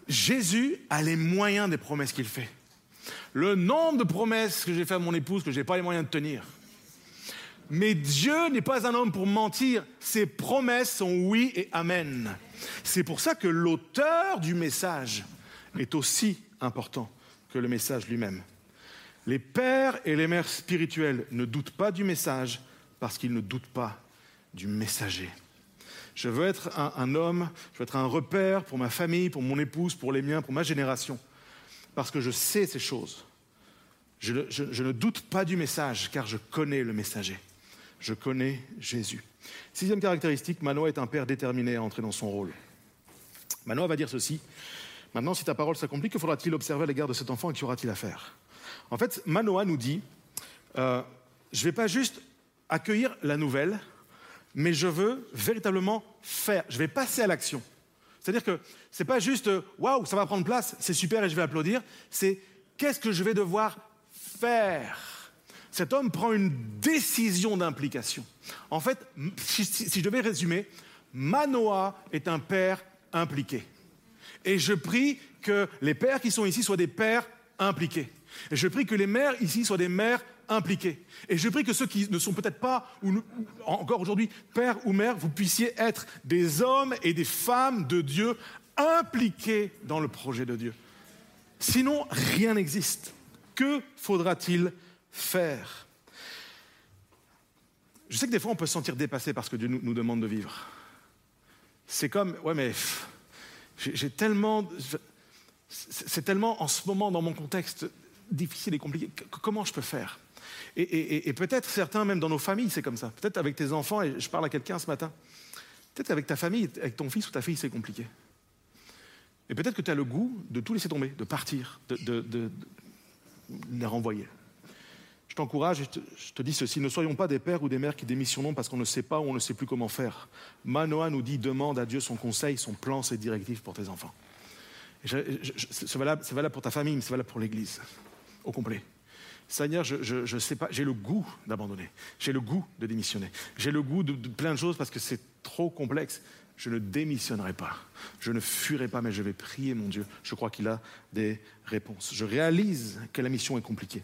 Jésus a les moyens des promesses qu'il fait. Le nombre de promesses que j'ai fait à mon épouse que je n'ai pas les moyens de tenir. Mais Dieu n'est pas un homme pour mentir. Ses promesses sont oui et amen. C'est pour ça que l'auteur du message est aussi important que le message lui-même. Les pères et les mères spirituels ne doutent pas du message parce qu'ils ne doutent pas du messager. Je veux être un, homme, je veux être un repère pour ma famille, pour mon épouse, pour les miens, pour ma génération, parce que je sais ces choses. Je, ne- je- je ne doute pas du message car je connais le messager. Je connais Jésus. Sixième caractéristique, Manoah est un père déterminé à entrer dans son rôle. Manoah va dire ceci. Maintenant, si ta parole s'accomplit, que faudra-t-il observer à l'égard de cet enfant et qu'y aura-t-il à faire? En fait, Manoah nous dit, euh, je ne vais pas juste accueillir la nouvelle, mais je veux véritablement faire. Je vais passer à l'action. C'est-à-dire que c'est pas juste euh, waouh, ça va prendre place, c'est super et je vais applaudir. C'est qu'est-ce que je vais devoir faire? Cet homme prend une décision d'implication. En fait, si, si- je devais résumer, Manoah est un père impliqué. Et je prie que les pères qui sont ici soient des pères impliqués. Et je prie que les mères ici soient des mères impliquées. Et je prie que ceux qui ne sont peut-être pas, ou, encore aujourd'hui, père ou mère, vous puissiez être des hommes et des femmes de Dieu impliqués dans le projet de Dieu. Sinon, rien n'existe. Que faudra-t-il faire? Je sais que des fois, on peut se sentir dépassé par ce que Dieu nous, demande de vivre. c'est comme, ouais, mais j'ai tellement, c'est tellement en ce moment dans mon contexte difficile et compliqué. Comment je peux faire? Et, peut-être certains, même dans nos familles, c'est comme ça. Peut-être avec tes enfants, et je parle à quelqu'un ce matin. Peut-être avec ta famille, avec ton fils ou ta fille, c'est compliqué. Et peut-être que tu as le goût de tout laisser tomber, de partir, de les renvoyer. Je t'encourage et je te, dis ceci, ne soyons pas des pères ou des mères qui démissionnons parce qu'on ne sait pas ou on ne sait plus comment faire. Manoah nous dit, demande à Dieu son conseil, son plan, ses directives pour tes enfants. C'est valable, valable pour ta famille, mais c'est valable pour l'Église, au complet. Seigneur, je, je, sais pas, j'ai le goût d'abandonner, j'ai le goût de démissionner, j'ai le goût de plein de choses parce que c'est trop complexe. Je ne démissionnerai pas, je ne fuirai pas, mais je vais prier mon Dieu. Je crois qu'il a des réponses. Je réalise que la mission est compliquée,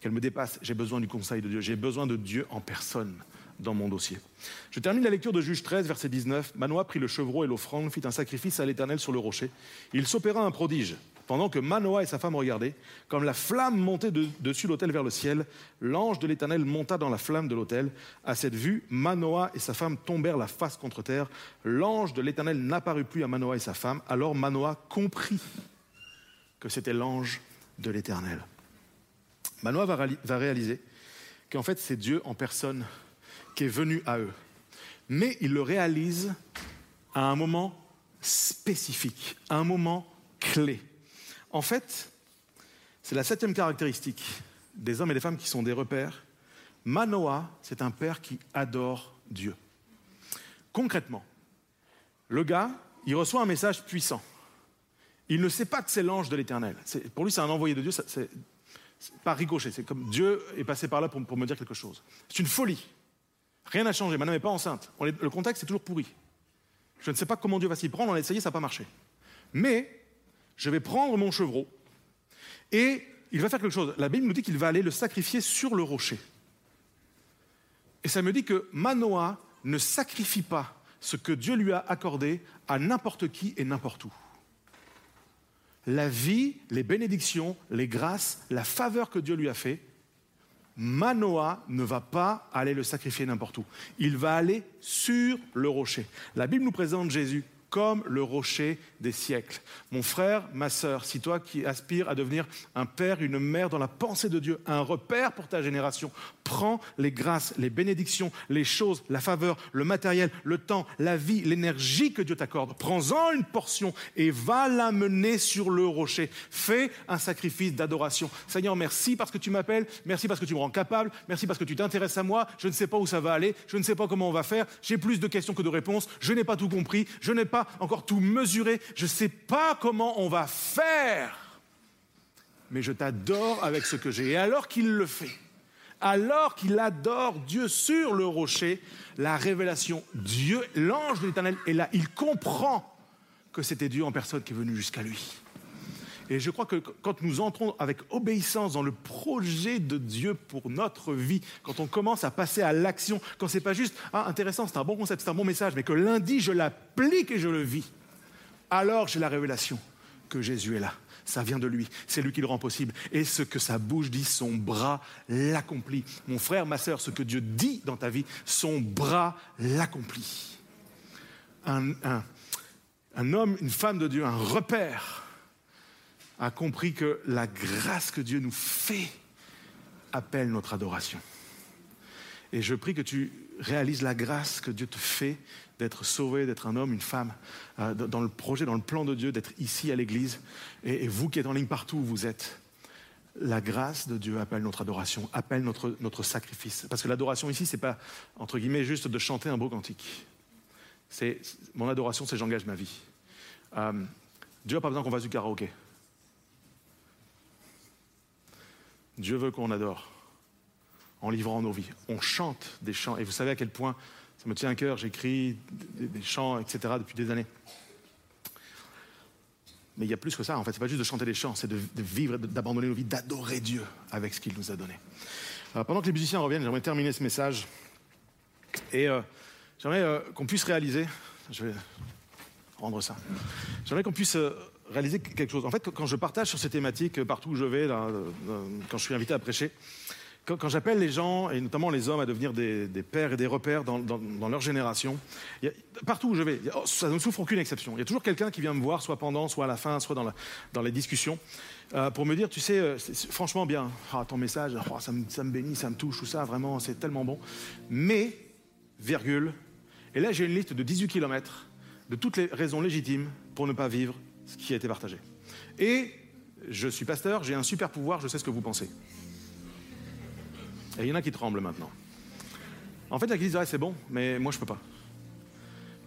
qu'elle me dépasse. J'ai besoin du conseil de Dieu, j'ai besoin de Dieu en personne dans mon dossier. Je termine la lecture de Juge 13, verset 19. Manoah prit le chevreau et l'offrande, fit un sacrifice à l'Éternel sur le rocher. Il s'opéra un prodige. Pendant que Manoah et sa femme regardaient, comme la flamme montait de- dessus l'autel vers le ciel, l'ange de l'Éternel monta dans la flamme de l'autel. À cette vue, Manoah et sa femme tombèrent la face contre terre. L'ange de l'Éternel n'apparut plus à Manoah et sa femme. Alors Manoah comprit que c'était l'ange de l'Éternel. Manoah va, va réaliser qu'en fait c'est Dieu en personne qui est venu à eux. Mais il le réalise à un moment spécifique, à un moment clé. En fait, c'est la septième caractéristique des hommes et des femmes qui sont des repères. Manoah, c'est un père qui adore Dieu. Concrètement, le gars, il reçoit un message puissant. Il ne sait pas que c'est l'ange de l'Éternel. Pour lui, c'est un envoyé de Dieu. Pas ricochet. C'est comme Dieu est passé par là pour, me dire quelque chose. C'est une folie. Rien n'a changé. Madame n'est pas enceinte. Le contexte est toujours pourri. Je ne sais pas comment Dieu va s'y prendre. On a essayé, ça n'a pas marché. Mais je vais prendre mon chevreau et il va faire quelque chose. La Bible nous dit qu'il va aller le sacrifier sur le rocher. Et ça me dit que Manoah ne sacrifie pas ce que Dieu lui a accordé à n'importe qui et n'importe où. La vie, les bénédictions, les grâces, la faveur que Dieu lui a fait, Manoah ne va pas aller le sacrifier n'importe où. Il va aller sur le rocher. La Bible nous présente Jésus comme le rocher des siècles. Mon frère, ma sœur, si toi qui aspires à devenir un père, une mère dans la pensée de Dieu, un repère pour ta génération, prends les grâces, les bénédictions, les choses, la faveur, le matériel, le temps, la vie, l'énergie que Dieu t'accorde. Prends-en une portion et va l'amener sur le rocher. Fais un sacrifice d'adoration. Seigneur, merci parce que tu m'appelles, merci parce que tu me rends capable, merci parce que tu t'intéresses à moi. Je ne sais pas où ça va aller, je ne sais pas comment on va faire, j'ai plus de questions que de réponses, je n'ai pas tout compris, je n'ai pas encore tout mesuré, je ne sais pas comment on va faire. Mais je t'adore avec ce que j'ai. Et alors qu'il le fait, alors qu'il adore Dieu sur le rocher, la révélation, Dieu, l'ange de l'Éternel est là. Il comprend que c'était Dieu en personne qui est venu jusqu'à lui. Et je crois que quand nous entrons avec obéissance dans le projet de Dieu pour notre vie, quand on commence à passer à l'action, quand c'est pas juste ah intéressant, c'est un bon concept, c'est un bon message, mais que lundi je l'applique et je le vis, alors j'ai la révélation que Jésus est là. Ça vient de lui, c'est lui qui le rend possible. Et ce que sa bouche dit, son bras l'accomplit. Mon frère, ma sœur, ce que Dieu dit dans ta vie, son bras l'accomplit. Un, un- un homme, une femme de Dieu, un repère, a compris que la grâce que Dieu nous fait appelle notre adoration. Et je prie que tu réalises la grâce que Dieu te fait d'être sauvé, d'être un homme, une femme, euh, dans le projet, dans le plan de Dieu, d'être ici à l'Église. Et, et vous qui êtes en ligne partout où vous êtes, la grâce de Dieu appelle notre adoration, appelle notre, notre sacrifice. Parce que l'adoration ici, c'est pas, entre guillemets, juste de chanter un beau cantique. C'est, mon adoration, c'est j'engage ma vie. Euh, Dieu n'a pas besoin qu'on fasse du karaoké. Dieu veut qu'on adore en livrant nos vies. On chante des chants. Et vous savez à quel point ça me tient à cœur. J'écris des, chants, etc. depuis des années. Mais il y a plus que ça. En fait, c'est pas juste de chanter des chants, c'est de, vivre, d'abandonner nos vies, d'adorer Dieu avec ce qu'il nous a donné. Pendant que les musiciens reviennent, j'aimerais terminer ce message. Et euh, j'aimerais euh, qu'on puisse réaliser. Je vais rendre ça. J'aimerais qu'on puisse euh, réaliser quelque chose. En fait, quand je partage sur ces thématiques euh, partout où je vais, euh, euh, quand je suis invité à prêcher, quand, j'appelle les gens, et notamment les hommes, à devenir des, pères et des repères dans, leur génération, partout où je vais, oh, ça ne souffre aucune exception. Il y a toujours quelqu'un qui vient me voir, soit pendant, soit à la fin, soit dans, les discussions, pour me dire, tu sais, franchement bien, Ah, ton message, oh, ça, me, ça me bénit, ça me touche, tout ça, vraiment, c'est tellement bon. Mais, virgule, et là j'ai une liste de 18 kilomètres de toutes les raisons légitimes pour ne pas vivre ce qui a été partagé. Et je suis pasteur, j'ai un super pouvoir, je sais ce que vous pensez. Et il y en a qui tremblent maintenant. En fait, il y a qui disent Ah, c'est bon, mais moi, je peux pas.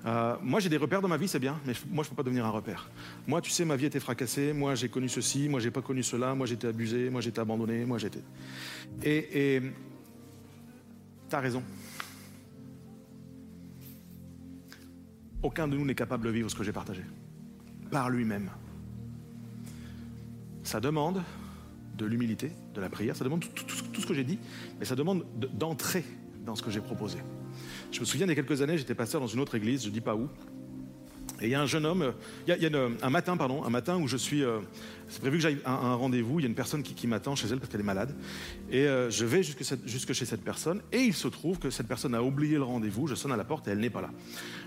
Euh, moi, j'ai des repères dans ma vie, c'est bien, mais moi, je peux pas devenir un repère. Moi, tu sais, ma vie était fracassée. Moi, j'ai connu ceci. Moi, j'ai pas connu cela. Moi, j'étais abusé. Moi, j'étais abandonné. Moi, j'étais. Et, et t'as raison. Aucun de nous n'est capable de vivre ce que j'ai partagé par lui-même. Ça demande de l'humilité, de la prière, ça demande tout, ce que j'ai dit, mais ça demande de- d'entrer dans ce que j'ai proposé. Je me souviens, il y a quelques années, j'étais pasteur dans une autre église, je ne dis pas où, et il y a un jeune homme, il y a, un matin, pardon, un matin où je suis, euh, c'est prévu que j'aille à un, rendez-vous, il y a une personne qui, m'attend chez elle parce qu'elle est malade, et euh, je vais jusque, jusque chez cette personne, et il se trouve que cette personne a oublié le rendez-vous, je sonne à la porte et elle n'est pas là.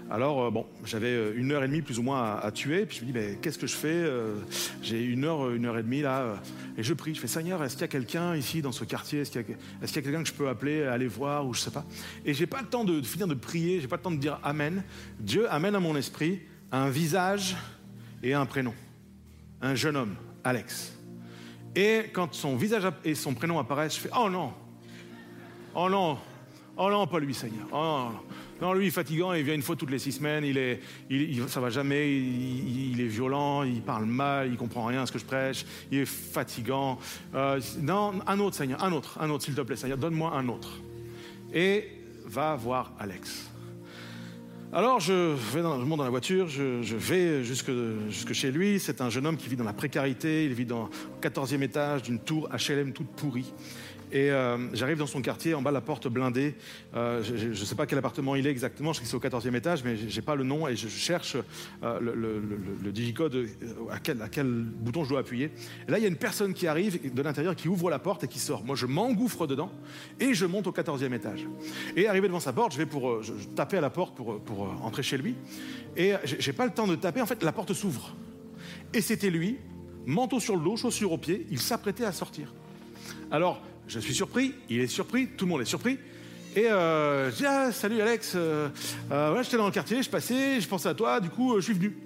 Alors, euh, bon, j'avais euh, une heure et demie plus ou moins à, tuer, puis je me dis, mais qu'est-ce que je fais J'ai une heure, une heure et demie là, et je prie, je fais, Seigneur, est-ce qu'il y a quelqu'un ici dans ce quartier Est-ce qu'il y a, est-ce qu'il y a quelqu'un que je peux appeler, aller voir, ou je sais pas? Et j'ai pas le temps de, de finir de prier, j'ai pas le temps de dire Amen. Dieu amène à mon esprit un visage et un prénom. Un jeune homme, Alex. Et quand son visage et son prénom apparaissent, je fais Oh non Oh non Oh non, pas lui, Seigneur. Oh non, non. Non, lui, il est fatigant, il vient une fois toutes les six semaines, il est, il, ça va jamais, il est violent, il parle mal, il comprend rien à ce que je prêche, il est fatigant. Euh, non, un autre, Seigneur, un autre, un autre, s'il te plaît, Seigneur, donne-moi un autre. Et va voir Alex. Alors je, vais dans, monte dans la voiture, je, vais jusque, jusque chez lui. C'est un jeune homme qui vit dans la précarité. Il vit dans le 14e étage d'une tour HLM toute pourrie. Et euh, j'arrive dans son quartier, en bas la porte blindée. Euh, je ne sais pas quel appartement il est exactement, je sais que c'est au 14e étage, mais j'ai pas le nom et je cherche euh, le, le- digicode à quel, bouton je dois appuyer. Là, il y a une personne qui arrive de l'intérieur, qui ouvre la porte et qui sort. Moi, je m'engouffre dedans et je monte au 14e étage. Et arrivé devant sa porte, je vais pour tapais à la porte pour, pour entrer chez lui. Et j'ai pas le temps de taper. En fait, la porte s'ouvre. Et c'était lui, manteau sur le dos, chaussures aux pieds. Il s'apprêtait à sortir. Alors, je suis surpris, il est surpris, tout le monde est surpris. Et euh, je dis ah, salut Alex, euh, euh, voilà, j'étais dans le quartier, je passais, je pensais à toi, du coup euh, je suis venu.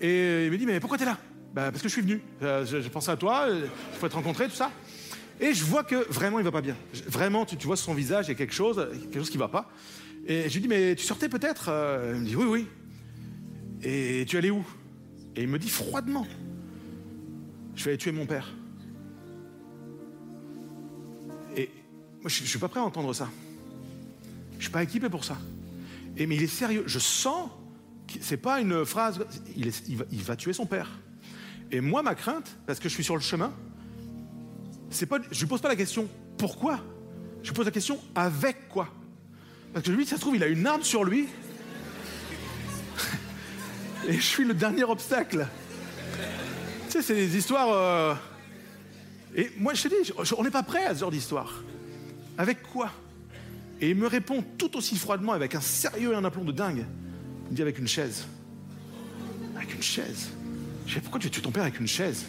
Et il me dit mais pourquoi t'es là? Bah, Parce que je suis venu. Euh, je, je pensais à toi, je pourrais te rencontrer, tout ça. Et je vois que vraiment il va pas bien. Vraiment, tu, vois sur son visage, il y a quelque chose, quelque chose qui va pas. Et je lui dis mais tu sortais peut-être? Il me dit oui oui. Et tu allais où? Et il me dit froidement. Je vais aller tuer mon père. Je ne suis pas prêt à entendre ça. Je ne suis pas équipé pour ça. Mais il est sérieux. Je sens que c'est pas une phrase. Il, va, tuer son père. Et moi, ma crainte, parce que je suis sur le chemin, c'est pas. Je lui pose pas la question pourquoi? Je lui pose la question avec quoi? Parce que lui, ça se trouve, il a une arme sur lui. Et je suis le dernier obstacle. Tu sais, c'est des histoires. euh, et moi, je te dis, on n'est pas prêt à ce genre d'histoire. Avec quoi? Et il me répond tout aussi froidement, avec un sérieux et un aplomb de dingue. Il me dit avec une chaise. Avec une chaise? Je dis, pourquoi tu tues ton père avec une chaise?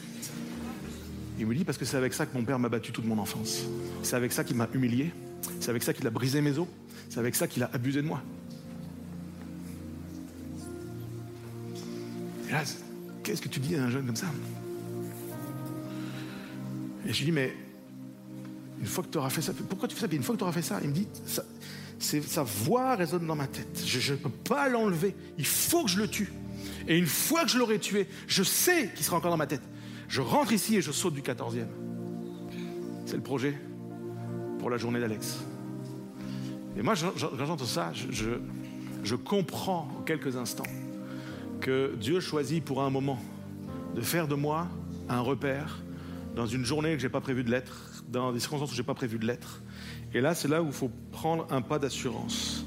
Il me dit, parce que c'est avec ça que mon père m'a battu toute mon enfance. C'est avec ça qu'il m'a humilié. C'est avec ça qu'il a brisé mes os. C'est avec ça qu'il a abusé de moi. Et là, qu'est-ce que tu dis à un jeune comme ça? Et je lui dis, mais une fois que tu auras fait ça, pourquoi tu fais ça? Une fois que tu auras fait ça, il me dit, sa voix résonne dans ma tête. Je ne peux pas l'enlever. Il faut que je le tue. Et une fois que je l'aurai tué, je sais qu'il sera encore dans ma tête. Je rentre ici et je saute du 14e. C'est le projet pour la journée d'Alex. Et moi, quand j'entends ça, je, je- je comprends en quelques instants que Dieu choisit pour un moment de faire de moi un repère dans une journée que j'ai pas prévu de l'être, dans des circonstances où j'ai pas prévu de l'être. Et là, c'est là où il faut prendre un pas d'assurance,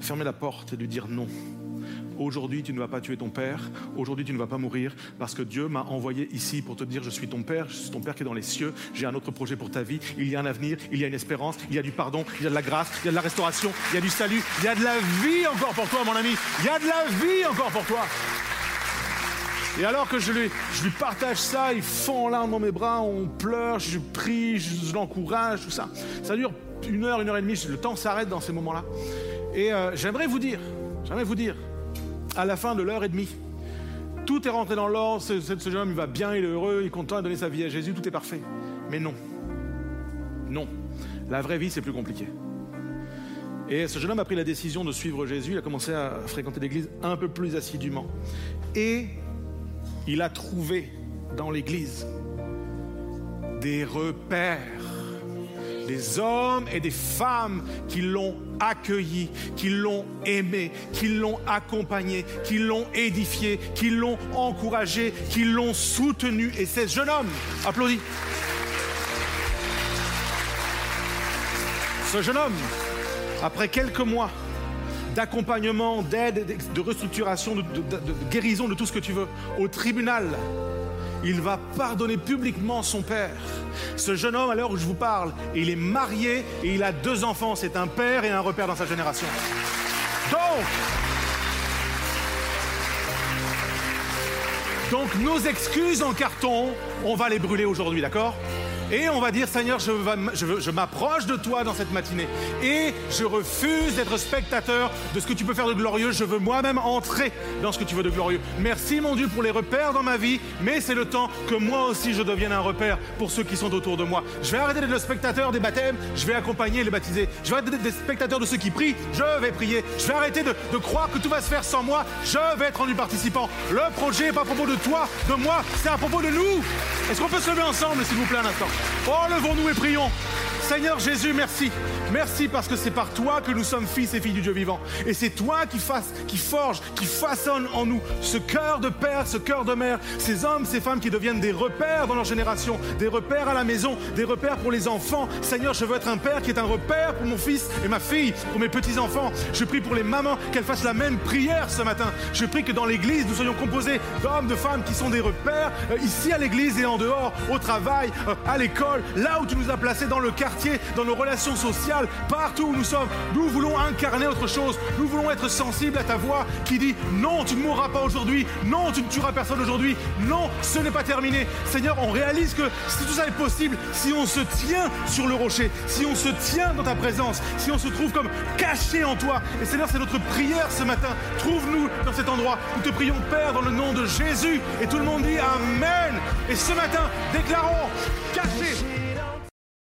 fermer la porte et lui dire non. aujourd'hui tu ne vas pas tuer ton père, aujourd'hui tu ne vas pas mourir, parce que Dieu m'a envoyé ici pour te dire je suis ton père, je suis ton père qui est dans les cieux, j'ai un autre projet pour ta vie, il y a un avenir, il y a une espérance, il y a du pardon, il y a de la grâce, il y a de la restauration, il y a du salut, il y a de la vie encore pour toi mon ami, il y a de la vie encore pour toi. Et alors que je lui, partage ça, il fond en dans mes bras, on pleure, je prie, je, l'encourage, tout ça. Ça dure une heure, une heure et demie, le temps s'arrête dans ces moments-là. Et euh, j'aimerais vous dire, j'aimerais vous dire, à la fin de l'heure et demie, tout est rentré dans l'ordre, ce, jeune homme il va bien, il est heureux, il est content de donner sa vie à Jésus, tout est parfait. Mais non, non, la vraie vie c'est plus compliqué. Et ce jeune homme a pris la décision de suivre Jésus, il a commencé à fréquenter l'église un peu plus assidûment. Et il a trouvé dans l'église des repères, des hommes et des femmes qui l'ont accueilli, qui l'ont aimé, qui l'ont accompagné, qui l'ont édifié, qui l'ont encouragé, qui l'ont soutenu. Et ce jeune homme, applaudit. Ce jeune homme, après quelques mois d'accompagnement, d'aide, de restructuration, de, guérison, de tout ce que tu veux, au tribunal, il va pardonner publiquement son père. Ce jeune homme, à l'heure où je vous parle, il est marié et il a deux enfants. C'est un père et un repère dans sa génération. Donc nos excuses en carton, on va les brûler aujourd'hui, d'accord? Et on va dire, Seigneur, je, m'approche de toi dans cette matinée. Et je refuse d'être spectateur de ce que tu peux faire de glorieux. Je veux moi-même entrer dans ce que tu veux de glorieux. Merci, mon Dieu, pour les repères dans ma vie. Mais c'est le temps que moi aussi, je devienne un repère pour ceux qui sont autour de moi. Je vais arrêter d'être le spectateur des baptêmes. Je vais accompagner les baptisés. Je vais arrêter d'être le spectateur de ceux qui prient. Je vais prier. Je vais arrêter de, de croire que tout va se faire sans moi. Je vais être rendu participant. Le projet n'est pas à propos de toi, de moi. C'est à propos de nous. Est-ce qu'on peut se lever ensemble, s'il vous plaît, un instant? Oh, levons-nous et prions. Seigneur Jésus, merci. Merci parce que c'est par toi que nous sommes fils et filles du Dieu vivant. Et c'est toi qui, fasse, qui forge, qui façonne en nous ce cœur de père, ce cœur de mère, ces hommes, ces femmes qui deviennent des repères dans leur génération, des repères à la maison, des repères pour les enfants. Seigneur, je veux être un père qui est un repère pour mon fils et ma fille, pour mes petits-enfants. Je prie pour les mamans qu'elles fassent la même prière ce matin. Je prie que dans l'église, nous soyons composés d'hommes, de femmes qui sont des repères, euh, ici à l'église et en dehors, au travail, euh, à l'école, là où tu nous as placés dans le dans nos relations sociales, partout où nous sommes. Nous voulons incarner autre chose. Nous voulons être sensibles à ta voix qui dit non, tu ne mourras pas aujourd'hui. Non, tu ne tueras personne aujourd'hui. Non, ce n'est pas terminé. Seigneur, on réalise que si tout ça est possible, si on se tient sur le rocher, si on se tient dans ta présence, si on se trouve comme caché en toi. Et Seigneur, c'est notre prière ce matin. Trouve-nous dans cet endroit. Nous te prions, Père, dans le nom de Jésus. Et tout le monde dit Amen. Et ce matin, déclarons caché